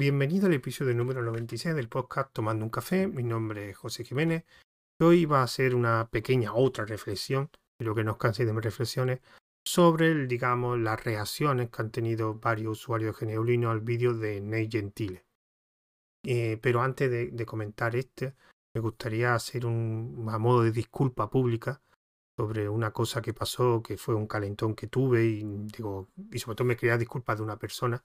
bienvenido al episodio número 96 del podcast Tomando un café. Mi nombre es José Jiménez. Hoy va a ser una pequeña otra reflexión, lo que nos canse de mis reflexiones, sobre, digamos, las reacciones que han tenido varios usuarios de Geneulino al vídeo de Ney Gentile. Eh, pero antes de, comentar este, me gustaría hacer un a modo de disculpa pública sobre una cosa que pasó, que fue un calentón que tuve y digo, y sobre todo me quería disculpas de una persona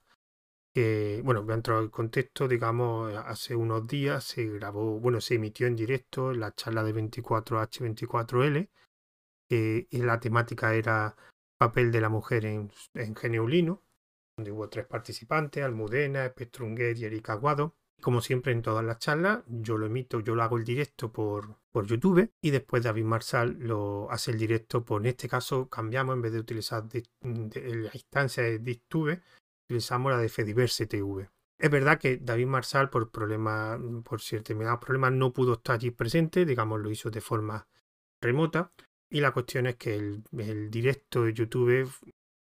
que, bueno, voy a entrar en contexto, digamos, hace unos días se grabó, bueno, se emitió en directo la charla de 24H24L, que y la temática era papel de la mujer en, en Geneulino, donde hubo tres participantes, Almudena, Pestrunguet y Erika Aguado. Como siempre en todas las charlas, yo lo emito, yo lo hago el directo por, por YouTube y después David Marsal lo hace el directo por, en este caso cambiamos, en vez de utilizar la instancia de DisTube, utilizamos la de Fediverse TV. Es verdad que David Marsal por problemas, por determinados problemas no pudo estar allí presente, digamos lo hizo de forma remota y la cuestión es que el, directo de YouTube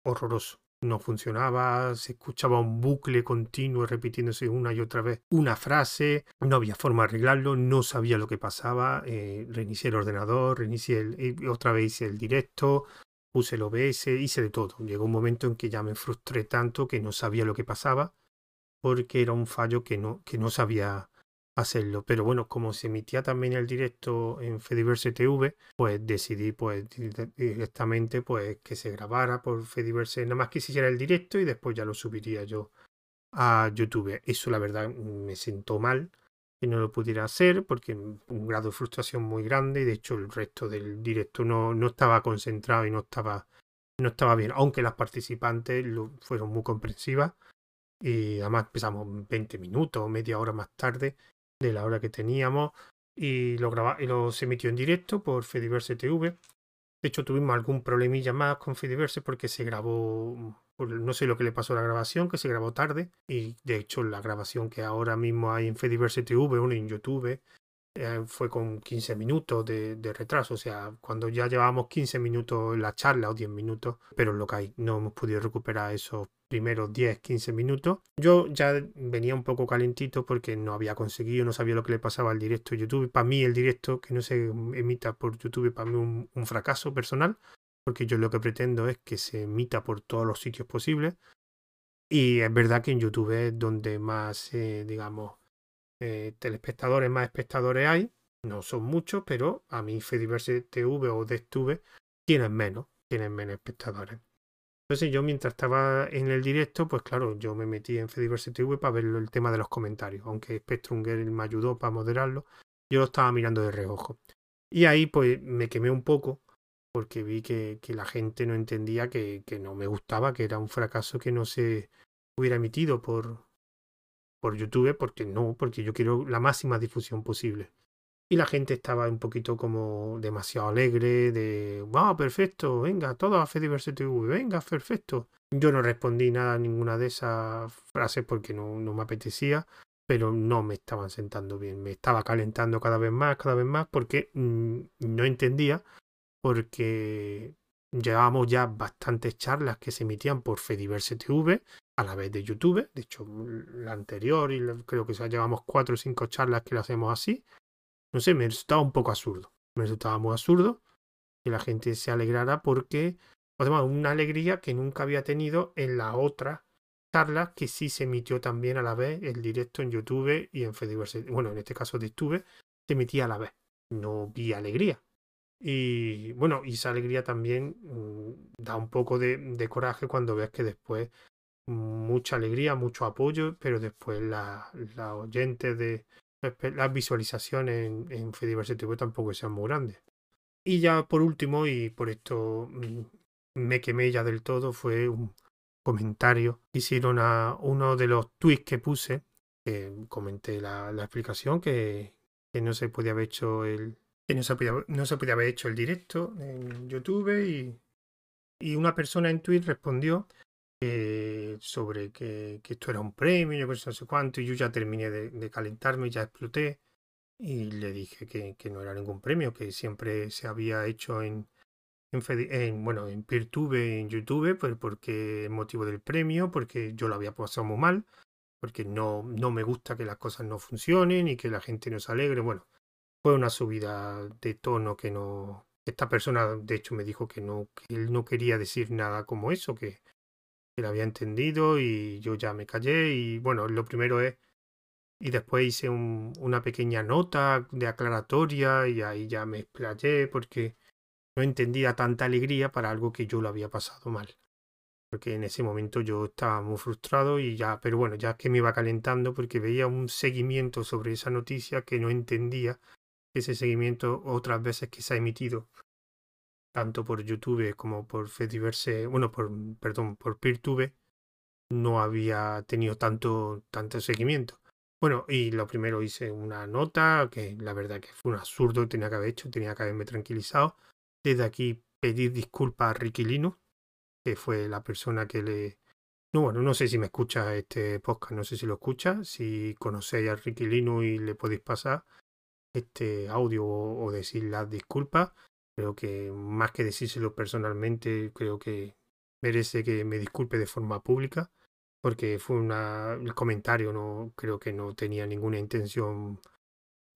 horroroso no funcionaba, se escuchaba un bucle continuo repitiéndose una y otra vez una frase, no había forma de arreglarlo, no sabía lo que pasaba, eh, reinicié el ordenador, reinicié eh, otra vez el directo, puse el OBS, hice de todo. Llegó un momento en que ya me frustré tanto que no sabía lo que pasaba porque era un fallo que no, que no sabía hacerlo. Pero bueno, como se emitía también el directo en Fediverse TV, pues decidí pues directamente pues que se grabara por Fediverse, nada más que se hiciera el directo y después ya lo subiría yo a YouTube. Eso la verdad me sentó mal no lo pudiera hacer porque un grado de frustración muy grande y de hecho el resto del directo no, no estaba concentrado y no estaba, no estaba bien, aunque las participantes lo, fueron muy comprensivas y además empezamos 20 minutos, media hora más tarde de la hora que teníamos y lo, graba, y lo se emitió en directo por Fediverse TV. De hecho, tuvimos algún problemilla más con Fediverse porque se grabó, no sé lo que le pasó a la grabación, que se grabó tarde. Y de hecho, la grabación que ahora mismo hay en Fediverse TV, uno en YouTube, eh, fue con 15 minutos de, retraso. O sea, cuando ya llevábamos 15 minutos en la charla o 10 minutos, pero lo que hay, no hemos podido recuperar esos primeros 10, 15 minutos. Yo ya venía un poco calentito porque no había conseguido, no sabía lo que le pasaba al directo YouTube. Para mí el directo que no se emita por YouTube, para mí un fracaso personal, porque yo lo que pretendo es que se emita por todos los sitios posibles. Y es verdad que en YouTube es donde más, eh, digamos, eh, telespectadores, más espectadores hay. No son muchos, pero a mí Fediverse TV o DesTV tienen menos, tienen menos espectadores. Entonces yo mientras estaba en el directo, pues claro, yo me metí en Fediverse TV para ver el tema de los comentarios, aunque Spectrunger me ayudó para moderarlo, yo lo estaba mirando de reojo. Y ahí pues me quemé un poco porque vi que, que la gente no entendía que, que, no me gustaba, que era un fracaso que no se hubiera emitido por, por YouTube, porque no, porque yo quiero la máxima difusión posible y la gente estaba un poquito como demasiado alegre de, wow, perfecto, venga, todo a Fediverse venga, perfecto. Yo no respondí nada a ninguna de esas frases porque no, no me apetecía, pero no me estaban sentando bien, me estaba calentando cada vez más, cada vez más, porque mm, no entendía, porque llevábamos ya bastantes charlas que se emitían por Fediverse TV a la vez de YouTube, de hecho la anterior y creo que ya llevamos cuatro o cinco charlas que lo hacemos así, no sé, me resultaba un poco absurdo. Me resultaba muy absurdo que la gente se alegrara porque, además, una alegría que nunca había tenido en la otra charla que sí se emitió también a la vez el directo en YouTube y en Fediverse. Bueno, en este caso de YouTube se emitía a la vez. No vi alegría. Y bueno, y esa alegría también mm, da un poco de, de, coraje cuando ves que después mucha alegría, mucho apoyo, pero después la, la oyente de, las visualizaciones en, en Fediverse TV tampoco sean muy grandes. Y ya por último, y por esto mm, me quemé ya del todo, fue un comentario que hicieron a uno de los tweets que puse, que comenté la, la explicación, que, que, no se podía haber hecho el. Que no se podía, no se podía haber hecho el directo en YouTube y, una persona en Twitter respondió eh, sobre que, esto era un premio, yo no sé cuánto, y yo ya terminé de, de calentarme, ya exploté, y le dije que, que, no era ningún premio, que siempre se había hecho en, en, en bueno, en PeerTube, en YouTube, pues porque el motivo del premio, porque yo lo había pasado muy mal, porque no, no me gusta que las cosas no funcionen y que la gente no se alegre. Bueno, fue una subida de tono que no... Esta persona, de hecho, me dijo que no, que él no quería decir nada como eso, que, que había entendido y yo ya me callé y bueno, lo primero es y después hice un, una pequeña nota de aclaratoria y ahí ya me explayé porque no entendía tanta alegría para algo que yo lo había pasado mal. Porque en ese momento yo estaba muy frustrado y ya, pero bueno, ya que me iba calentando porque veía un seguimiento sobre esa noticia que no entendía ese seguimiento otras veces que se ha emitido tanto por YouTube como por Fediverse, bueno, por, perdón, por PeerTube, no había tenido tanto, tanto seguimiento. Bueno, y lo primero hice una nota, que la verdad que fue un absurdo, tenía que haber hecho, tenía que haberme tranquilizado. Desde aquí pedir disculpas a Ricky Lino, que fue la persona que le... No, bueno, no sé si me escucha este podcast, no sé si lo escucha, si conocéis a Ricky Lino y le podéis pasar este audio o, decir las disculpas. Creo que más que decírselo personalmente, creo que merece que me disculpe de forma pública porque fue una, el comentario, no creo que no tenía ninguna intención,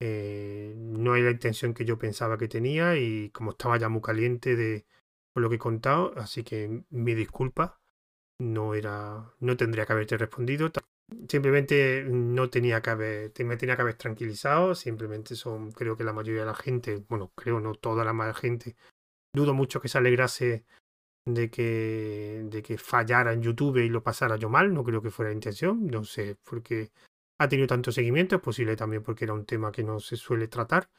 eh, no era la intención que yo pensaba que tenía y como estaba ya muy caliente de por lo que he contado, así que mi disculpa, no era, no tendría que haberte respondido, simplemente no tenía que haber, me tenía que haber tranquilizado, simplemente son, creo que la mayoría de la gente, bueno, creo no toda la más gente, dudo mucho que se alegrase de que, de que fallara en YouTube y lo pasara yo mal, no creo que fuera la intención, no sé, porque ha tenido tanto seguimiento, es posible también porque era un tema que no se suele tratar,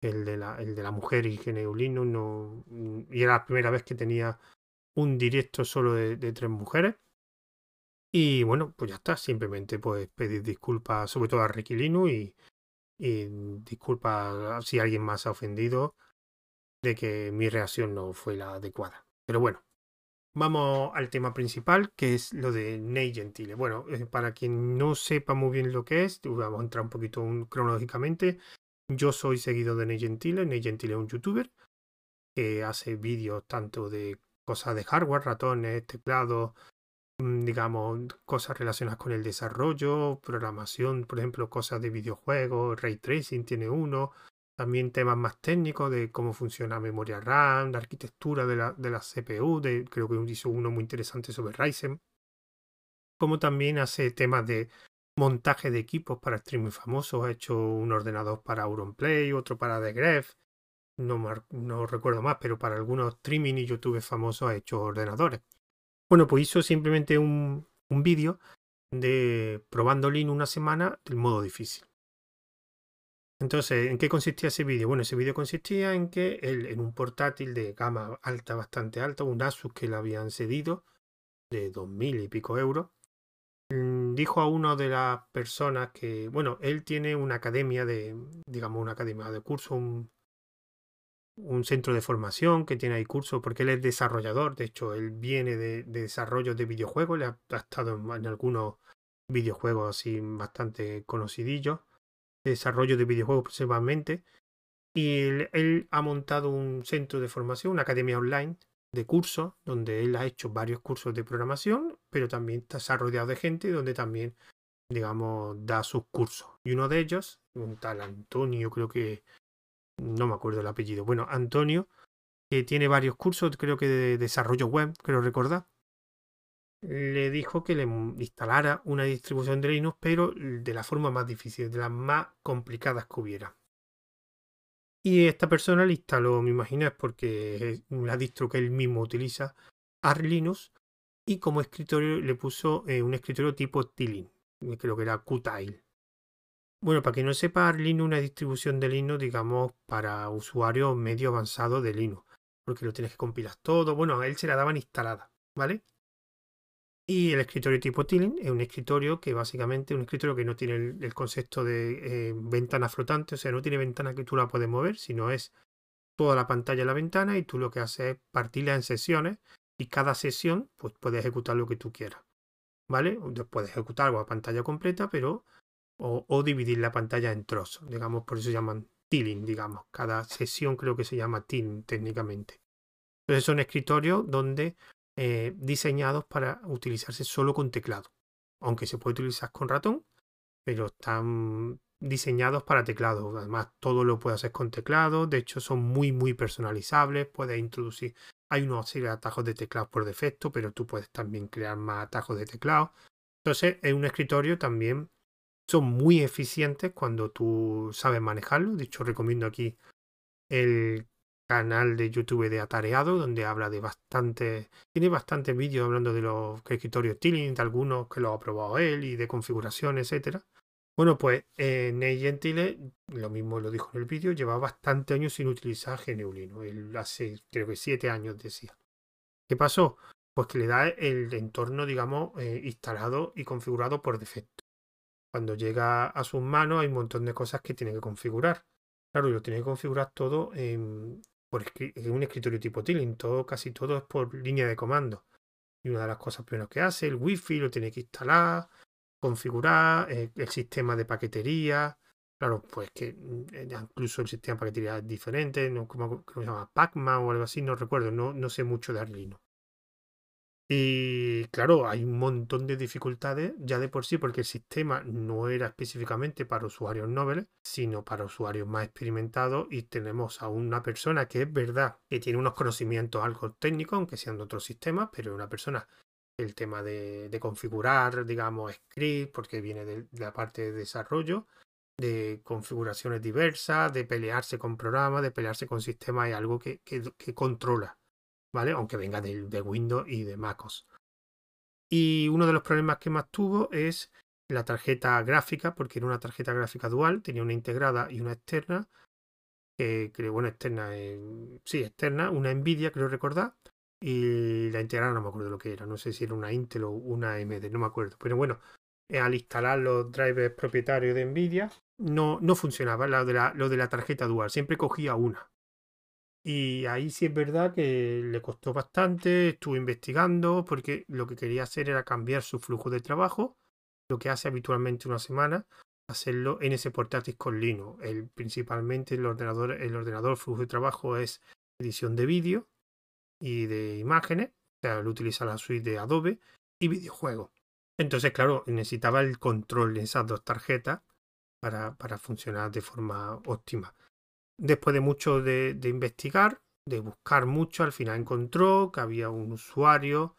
el de la, el de la mujer y geneulino, no, y era la primera vez que tenía un directo solo de, tres mujeres. Y bueno, pues ya está, simplemente pues pedir disculpas sobre todo a Requilino y, y disculpas si alguien más ha ofendido de que mi reacción no fue la adecuada. Pero bueno, vamos al tema principal, que es lo de Ney Gentile. Bueno, eh, para quien no sepa muy bien lo que es, vamos a entrar un poquito cronológicamente. Yo soy seguido de Ney Gentile. Ney Gentile es un youtuber que hace vídeos tanto de cosas de hardware, ratones, teclados, digamos, cosas relacionadas con el desarrollo, programación, por ejemplo, cosas de videojuegos, ray tracing tiene uno, también temas más técnicos de cómo funciona memoria RAM, la arquitectura de la, de la CPU, creo que hizo uno muy interesante sobre Ryzen. Como también hace temas de montaje de equipos para streaming famosos. Ha hecho un ordenador para Auronplay, otro para The Graph. No, no recuerdo más, pero para algunos streaming y YouTube famosos ha hecho ordenadores. Bueno, pues hizo simplemente un, un vídeo de probando Linux una semana del modo difícil. Entonces, ¿en qué consistía ese vídeo? Bueno, ese vídeo consistía en que él, en un portátil de gama alta, bastante alta, un Asus que le habían cedido de dos mil y pico euros, mm, dijo a una de las personas que, bueno, él tiene una academia de, digamos, una academia de curso, un, centro de formación que tiene ahí cursos, porque él es desarrollador, de hecho, él viene de, desarrollo de videojuegos, le ha, estado en, algunos videojuegos así bastante conocidillos desarrollo de videojuegos principalmente. Y él, ha montado un centro de formación, una academia online de cursos, donde él ha hecho varios cursos de programación, pero también está rodeado de gente donde también, digamos, da sus cursos. Y uno de ellos, un tal Antonio, creo que, no me acuerdo el apellido, bueno, Antonio, que tiene varios cursos, creo que de desarrollo web, creo recordar, le dijo que le instalara una distribución de Linux, pero de la forma más difícil, de las más complicadas que hubiera. Y esta persona le instaló, me imagino, es porque es la distro que él mismo utiliza, Arch Linux, y como escritorio le puso eh, un escritorio tipo Tilin, creo que era Qtile. Bueno, para que no sepa, Linux es una distribución de Linux, digamos, para usuarios medio avanzados de Linux, porque lo tienes que compilar todo. Bueno, a él se la daban instalada, ¿vale? Y el escritorio tipo Tilling es un escritorio que básicamente es un escritorio que no tiene el, concepto de eh, ventana flotante, o sea, no tiene ventana que tú la puedes mover, sino es toda la pantalla de la ventana y tú lo que haces es partirla en sesiones y cada sesión pues puedes ejecutar lo que tú quieras. ¿Vale? Puedes ejecutar algo a pantalla completa, pero o, dividir la pantalla en trozos, digamos, por eso se llaman Tilling, digamos. Cada sesión creo que se llama Tilling técnicamente. Entonces son escritorios donde eh, diseñados para utilizarse solo con teclado. aunque se puede utilizar con ratón, pero están diseñados para teclado. Además, todo lo puedes hacer con teclado. De hecho, son muy, muy personalizables. Puedes introducir. Hay una serie de atajos de teclado por defecto, pero tú puedes también crear más atajos de teclado. Entonces, en un escritorio también son muy eficientes cuando tú sabes manejarlo. De hecho, recomiendo aquí el canal de YouTube de Atareado, donde habla de bastante, tiene bastantes vídeos hablando de los escritorios Tilling, de algunos que lo ha probado él y de configuración, etcétera. Bueno, pues eh, Ney Gentile, lo mismo lo dijo en el vídeo, lleva bastante años sin utilizar. Él hace, creo que siete años decía. ¿Qué pasó? Pues que le da el entorno, digamos, eh, instalado y configurado por defecto. Cuando llega a sus manos hay un montón de cosas que tiene que configurar. Claro, lo tiene que configurar todo en, por un escritorio tipo Tilling. Todo, casi todo es por línea de comando. Y una de las cosas primero que hace, el wifi lo tiene que instalar, configurar eh, el sistema de paquetería. Claro, pues que mm, eh, incluso el sistema de paquetería es diferente, ¿no? ¿Cómo, se llama? Pacman o algo así, no recuerdo, no, no sé mucho de Arduino. Y claro, hay un montón de dificultades ya de por sí, porque el sistema no era específicamente para usuarios nobles, sino para usuarios más experimentados. Y tenemos a una persona que es verdad que tiene unos conocimientos algo técnicos, aunque sean de otros sistemas, pero es una persona el tema de, configurar, digamos, script, porque viene de, la parte de desarrollo, de configuraciones diversas, de pelearse con programas, de pelearse con sistemas, es algo que, controla, ¿vale? Aunque venga de, de, Windows y de MacOS. Y uno de los problemas que más tuvo es la tarjeta gráfica, porque era una tarjeta gráfica dual, tenía una integrada y una externa, que creo, bueno, externa, sí, externa, una Nvidia, creo recordar, y la integrada no me acuerdo lo que era, no sé si era una Intel o una AMD, no me acuerdo. Pero bueno, eh, al instalar los drivers propietarios de Nvidia, no, no funcionaba lo de, la, lo de la tarjeta dual, siempre cogía una. Y ahí sí es verdad que le costó bastante, estuve investigando porque lo que quería hacer era cambiar su flujo de trabajo, lo que hace habitualmente una semana, hacerlo en ese portátil con Linux. El, principalmente el ordenador, el ordenador flujo de trabajo es edición de vídeo y de imágenes, o sea, él utiliza la suite de Adobe y videojuegos. Entonces, claro, necesitaba el control de esas dos tarjetas para, para funcionar de forma óptima. Después de mucho de, investigar, de buscar mucho, al final encontró que había un usuario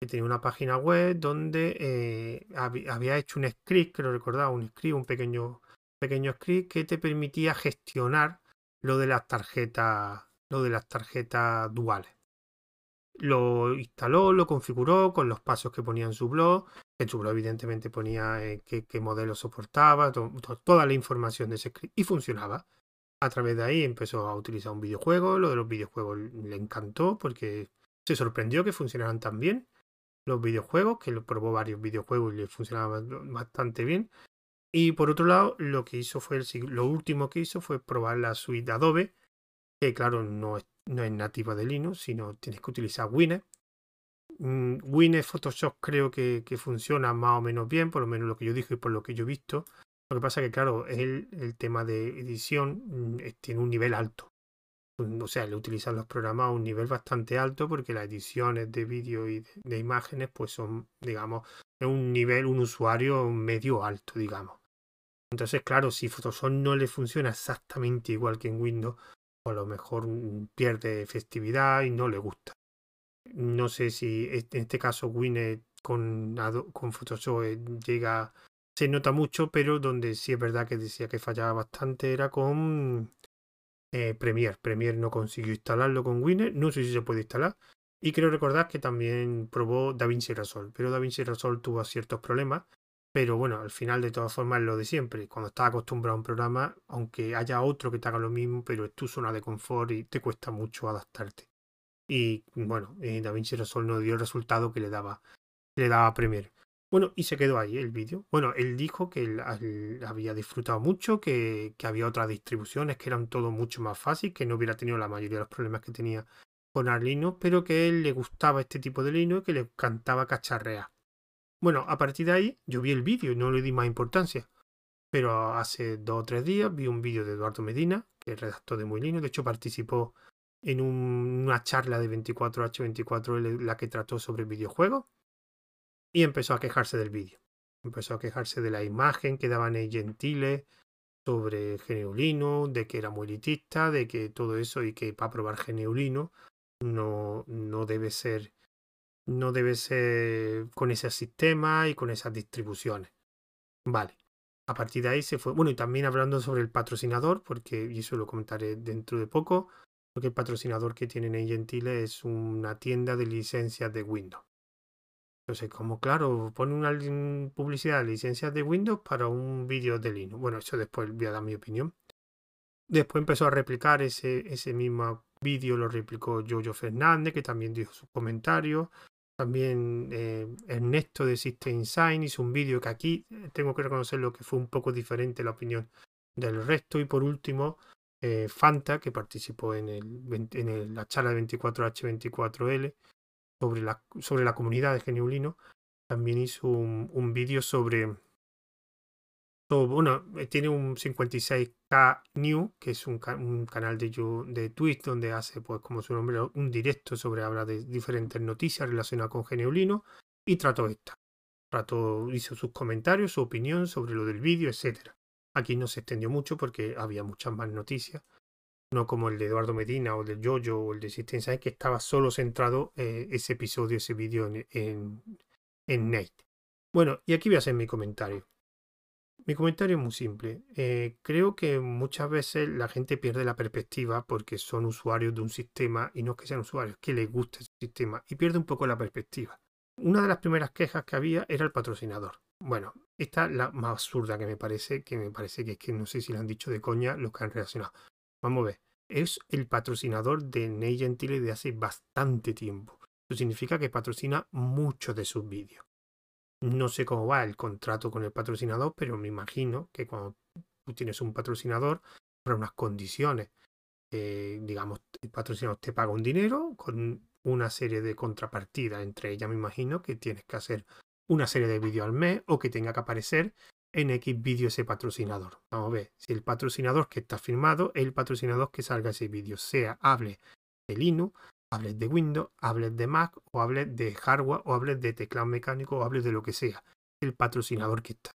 que tenía una página web donde eh, había hecho un script, que lo recordaba, un script, un pequeño, pequeño script que te permitía gestionar lo de las tarjetas, lo de las tarjetas duales lo instaló, lo configuró con los pasos que ponía en su blog. En su blog, evidentemente, ponía eh, qué, modelo soportaba, toda la información de ese script y funcionaba. A través de ahí empezó a utilizar un videojuego. Lo de los videojuegos le encantó porque se sorprendió que funcionaran tan bien los videojuegos, que lo probó varios videojuegos y le funcionaban bastante bien. Y por otro lado, lo que hizo fue lo último que hizo fue probar la suite Adobe, que claro, no es no es nativa de Linux, sino tienes que utilizar Winnet. Mm, Winnet Photoshop creo que, funciona más o menos bien, por lo menos lo que yo dije y por lo que yo he visto. Lo que pasa es que, claro, el, el tema de edición mm, tiene un nivel alto. Mm, o sea, le utilizan los programas a un nivel bastante alto porque las ediciones de vídeo y de, imágenes pues son, digamos, de un nivel, un usuario medio alto, digamos. Entonces, claro, si Photoshop no le funciona exactamente igual que en Windows, a lo mejor pierde festividad y no le gusta. No sé si en este caso Winnet con, con Photoshop eh, llega, se nota mucho, pero donde sí es verdad que decía que fallaba bastante era con eh, Premiere. Premiere no consiguió instalarlo con Winnet, no sé si se puede instalar. Y creo recordar que también probó DaVinci Resolve, pero DaVinci Resolve tuvo ciertos problemas pero bueno, al final de todas formas es lo de siempre. Cuando estás acostumbrado a un programa, aunque haya otro que te haga lo mismo, pero es tu zona de confort y te cuesta mucho adaptarte. Y bueno, eh, DaVinci Resolve no dio el resultado que le daba, le daba Premiere. Bueno, y se quedó ahí el vídeo. Bueno, él dijo que él, había disfrutado mucho, que, había otras distribuciones que eran todo mucho más fácil, que no hubiera tenido la mayoría de los problemas que tenía con Arlino, pero que él le gustaba este tipo de Linux y que le encantaba cacharrear. Bueno, a partir de ahí yo vi el vídeo y no le di más importancia. Pero hace dos o tres días vi un vídeo de Eduardo Medina, que redactó de Muy Linux. De hecho, participó en una charla de 24H24L, la que trató sobre videojuegos. Y empezó a quejarse del vídeo. Empezó a quejarse de la imagen que daban en Gentile sobre Geneulino, de que era muy elitista, de que todo eso y que para probar Geneulino no, no debe ser no debe ser con ese sistema y con esas distribuciones. Vale. A partir de ahí se fue. Bueno, y también hablando sobre el patrocinador, porque eso lo comentaré dentro de poco, porque el patrocinador que tienen en Gentile es una tienda de licencias de Windows. Entonces, como claro, pone una publicidad de licencias de Windows para un vídeo de Linux. Bueno, eso después voy a dar mi opinión. Después empezó a replicar ese, ese mismo vídeo, lo replicó Jojo Fernández, que también dijo sus comentarios. También eh, Ernesto de System Sign hizo un vídeo que aquí eh, tengo que reconocerlo que fue un poco diferente la opinión del resto. Y por último, eh, Fanta, que participó en, el, en la charla de 24H24L sobre la, sobre la comunidad de Geniulino, también hizo un, un vídeo sobre bueno, eh, tiene un 56K New, que es un, canal de, de Twitch donde hace, pues como su nombre, un directo sobre habla de diferentes noticias relacionadas con Geneulino y trató esta. Trató, hizo sus comentarios, su opinión sobre lo del vídeo, etc. Aquí no se extendió mucho porque había muchas más noticias. No como el de Eduardo Medina o el de Jojo o el de System que estaba solo centrado eh, ese episodio, ese vídeo en, en, Nate. Bueno, y aquí voy a hacer mi comentario. Mi comentario es muy simple. Eh, creo que muchas veces la gente pierde la perspectiva porque son usuarios de un sistema y no es que sean usuarios, que les guste ese sistema y pierde un poco la perspectiva. Una de las primeras quejas que había era el patrocinador. Bueno, esta es la más absurda que me parece, que me parece que es que no sé si lo han dicho de coña los que han reaccionado. Vamos a ver, es el patrocinador de Ney Gentile de hace bastante tiempo. Eso significa que patrocina muchos de sus vídeos. No sé cómo va el contrato con el patrocinador, pero me imagino que cuando tú tienes un patrocinador, habrá unas condiciones. digamos, el patrocinador te paga un dinero con una serie de contrapartidas. Entre ellas, me imagino que tienes que hacer una serie de vídeos al mes o que tenga que aparecer en X vídeo ese patrocinador. Vamos a ver, si el patrocinador que está firmado es el patrocinador que salga ese vídeo, sea hable de Linux, hables de Windows, hables de Mac o hables de hardware o hables de teclado mecánico o hables de lo que sea. El patrocinador que está.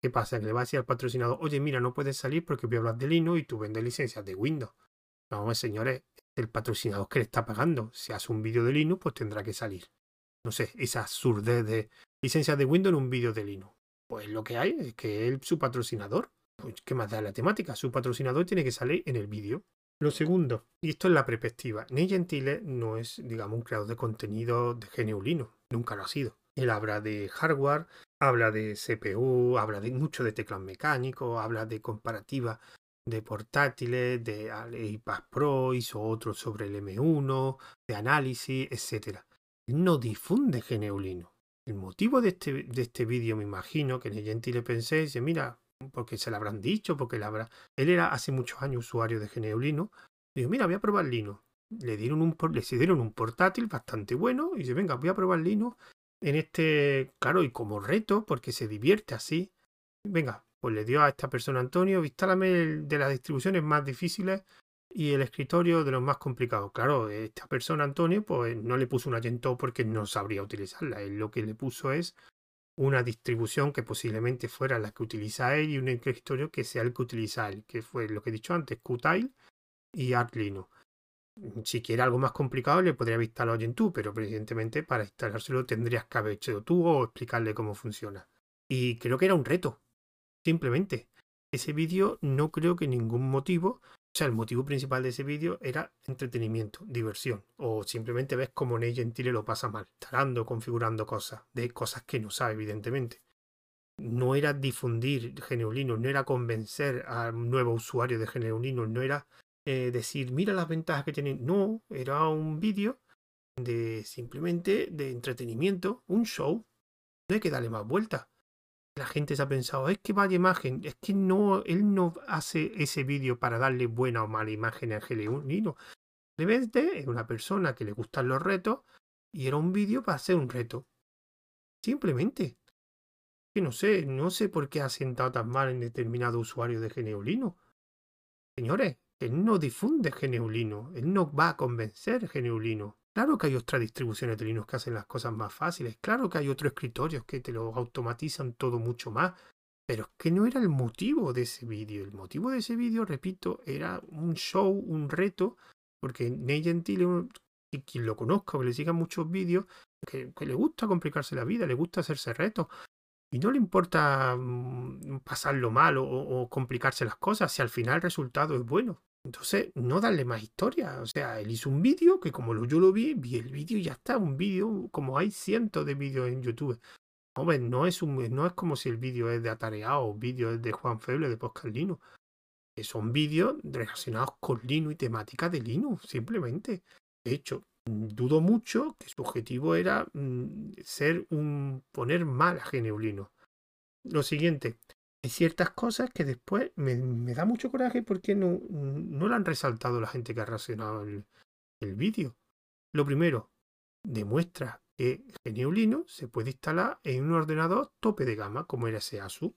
¿Qué pasa? Que le va a decir al patrocinador, oye, mira, no puedes salir porque voy a hablar de Linux y tú vendes licencias de Windows. No, señores, el patrocinador que le está pagando. Si hace un vídeo de Linux, pues tendrá que salir. No sé, esa absurdez de licencias de Windows en un vídeo de Linux. Pues lo que hay es que él, su patrocinador, pues ¿qué más da la temática? Su patrocinador tiene que salir en el vídeo. Lo segundo, y esto es la perspectiva, Ney Gentile no es, digamos, un creador de contenido de geneulino, nunca lo ha sido. Él habla de hardware, habla de CPU, habla de mucho de teclado mecánico, habla de comparativa de portátiles, de iPad Pro, hizo otro sobre el M1, de análisis, etc. No difunde geneulino. El motivo de este, de este vídeo, me imagino, que Ney Gentile pensé, dice, mira, porque se lo habrán dicho, porque la habrá... Él era hace muchos años usuario de GNU Dijo, mira, voy a probar Linux. Le dieron un, le dieron un portátil bastante bueno y dice, venga, voy a probar Linux en este, claro, y como reto, porque se divierte así. Venga, pues le dio a esta persona Antonio, instálame de las distribuciones más difíciles y el escritorio de los más complicados. Claro, esta persona Antonio, pues no le puso una Gentoo porque no sabría utilizarla. Él lo que le puso es una distribución que posiblemente fuera la que utiliza él y un escritorio que sea el que utiliza él, que fue lo que he dicho antes, Qtile y Arduino. Si quiere algo más complicado, le podría haber instalado en tú, pero evidentemente para instalárselo tendrías que haber hecho tú o explicarle cómo funciona. Y creo que era un reto, simplemente. Ese vídeo no creo que ningún motivo o sea, el motivo principal de ese vídeo era entretenimiento, diversión. O simplemente ves cómo Ney Gentile lo pasa mal, instalando, configurando cosas, de cosas que no sabe, evidentemente. No era difundir Geneulino, no era convencer a nuevo usuario de Geneulino, no era eh, decir, mira las ventajas que tiene. No, era un vídeo de simplemente de entretenimiento, un show. No hay que darle más vueltas la gente se ha pensado, es que vaya imagen, es que no, él no hace ese vídeo para darle buena o mala imagen a Angelino. Simplemente es una persona que le gustan los retos y era un vídeo para hacer un reto. Simplemente. Que no sé, no sé por qué ha sentado tan mal en determinado usuario de Geneulino. Señores, él no difunde Geneulino, él no va a convencer Geneulino. Claro que hay otras distribuciones de Linux que hacen las cosas más fáciles. Claro que hay otros escritorios que te lo automatizan todo mucho más. Pero es que no era el motivo de ese vídeo. El motivo de ese vídeo, repito, era un show, un reto. Porque Ney Gentile, quien lo conozca o que le siga muchos vídeos, que, le gusta complicarse la vida, le gusta hacerse retos. Y no le importa mm, pasarlo mal o complicarse las cosas si al final el resultado es bueno. Entonces, no darle más historia. O sea, él hizo un vídeo que como yo lo vi, vi el vídeo y ya está. Un vídeo, como hay cientos de vídeos en YouTube. No es, un, no es como si el vídeo es de Atareado o vídeo es de Juan Feble de Poscal Linux. Son vídeos relacionados con Linux y temáticas de Linux, simplemente. De hecho, dudo mucho que su objetivo era mm, ser un poner mal a GNU. Lo siguiente, hay ciertas cosas que después me, da mucho coraje porque no, no lo han resaltado la gente que ha reaccionado el, el vídeo. Lo primero, demuestra que GNU Linux se puede instalar en un ordenador tope de gama como era ese ASUS.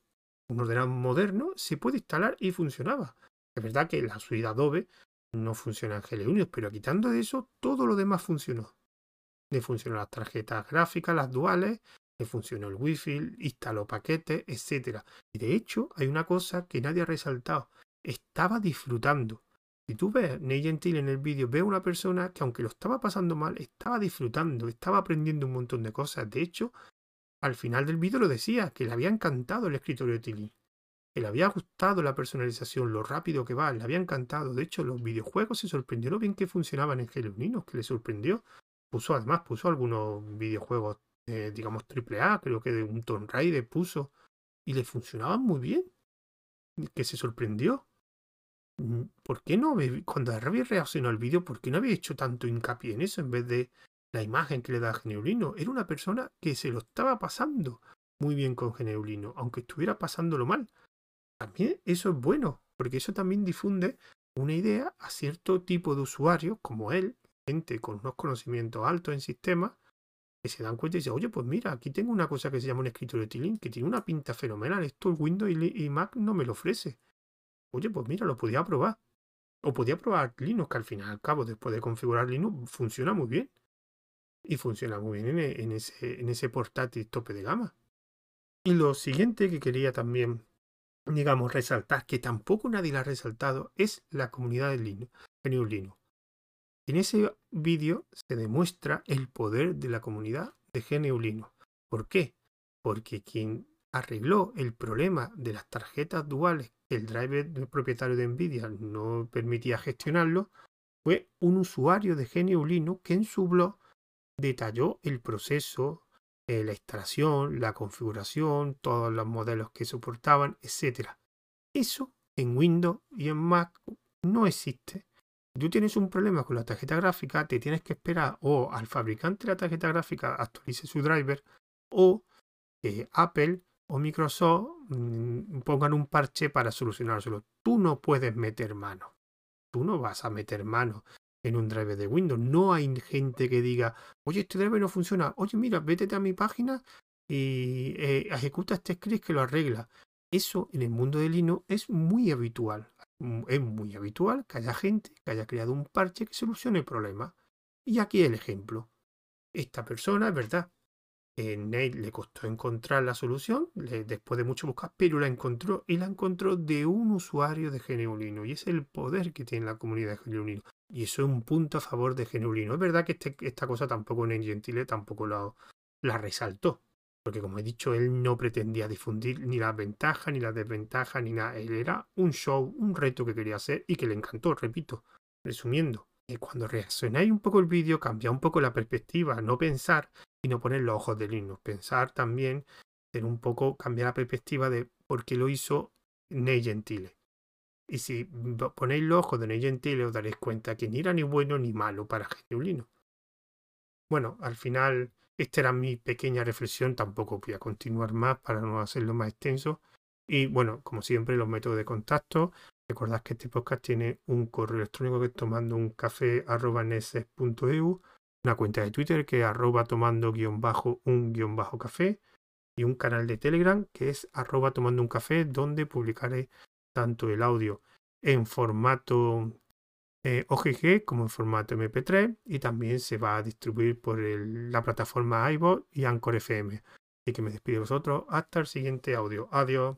Un ordenador moderno se puede instalar y funcionaba. Es verdad que la suite Adobe no funciona en GNU pero quitando de eso, todo lo demás funcionó. Le funcionan las tarjetas gráficas, las duales, funcionó el wifi, instaló paquetes, etc. Y de hecho, hay una cosa que nadie ha resaltado. Estaba disfrutando. Si tú ves Ney Gentil en el vídeo, ve a una persona que aunque lo estaba pasando mal, estaba disfrutando, estaba aprendiendo un montón de cosas. De hecho, al final del vídeo lo decía, que le había encantado el escritorio de Tilly. Que le había gustado la personalización, lo rápido que va, le había encantado. De hecho, los videojuegos se sorprendió lo bien que funcionaban en Hello que le sorprendió. Puso además, puso algunos videojuegos eh, digamos, AAA, creo que de un Tomb Raider puso, y le funcionaban muy bien. Que se sorprendió. Mm, ¿Por qué no? Cuando había reaccionado al vídeo, ¿por qué no había hecho tanto hincapié en eso en vez de la imagen que le da Geneulino? Era una persona que se lo estaba pasando muy bien con Geneulino, aunque estuviera pasándolo mal. También eso es bueno, porque eso también difunde una idea a cierto tipo de usuarios como él, gente con unos conocimientos altos en sistemas, que se dan cuenta y dicen, oye, pues mira, aquí tengo una cosa que se llama un escritorio de Tilín, que tiene una pinta fenomenal. Esto el Windows y, Mac no me lo ofrece. Oye, pues mira, lo podía probar. O podía probar Linux, que al fin y al cabo, después de configurar Linux, funciona muy bien. Y funciona muy bien en, ese, en ese portátil tope de gama. Y lo siguiente que quería también, digamos, resaltar, que tampoco nadie lo ha resaltado, es la comunidad de Linux, Linux. En ese vídeo se demuestra el poder de la comunidad de GNU. ¿Por qué? Porque quien arregló el problema de las tarjetas duales el driver propietario de Nvidia no permitía gestionarlo fue un usuario de GNU que en su blog detalló el proceso, eh, la instalación, la configuración, todos los modelos que soportaban, etc. Eso en Windows y en Mac no existe tú tienes un problema con la tarjeta gráfica, te tienes que esperar o al fabricante de la tarjeta gráfica actualice su driver o que Apple o Microsoft mm, pongan un parche para solucionárselo. Tú no puedes meter mano. Tú no vas a meter mano en un driver de Windows. No hay gente que diga, oye, este driver no funciona. Oye, mira, vete a mi página y eh, ejecuta este script que lo arregla. Eso en el mundo de Linux es muy habitual. Mm, es muy habitual que haya gente que haya creado un parche que solucione el problema. Y aquí el ejemplo. Esta persona, es verdad, en Nate le costó encontrar la solución después de mucho buscar, pero la encontró y la encontró de un usuario de Geneulino. Y es el poder que tiene la comunidad de Geneulino. Y eso es un punto a favor de Geneulino. Es verdad que este, esta cosa tampoco en Gentile tampoco la resaltó. Porque como he dicho, él no pretendía difundir ni las ventajas ni las desventajas ni nada. Él era un show, un reto que quería hacer y que le encantó, repito. Resumiendo, y cuando reaccionáis un poco el vídeo, cambia un poco la perspectiva, no pensar y no poner los ojos de Linux. Pensar también, en un poco, cambiar la perspectiva de por qué lo hizo Ney Gentile. Y si ponéis los ojos de Ney Gentile, os daréis cuenta que ni era ni bueno ni malo para Linux. Bueno, al final esta era mi pequeña reflexión, tampoco voy a continuar más para no hacerlo más extenso. Y bueno, como siempre, los métodos de contacto. Recordad que este podcast tiene un correo electrónico que es tomando un café una cuenta de Twitter que es arroba tomando guion bajo un guion bajo café y un canal de Telegram que es arroba tomando un café donde publicaré tanto el audio en formato eh, OGG como en formato MP3 y también se va a distribuir por la plataforma iVoox y Anchor FM. Así que me despido de vosotros. Hasta el siguiente audio. Adiós.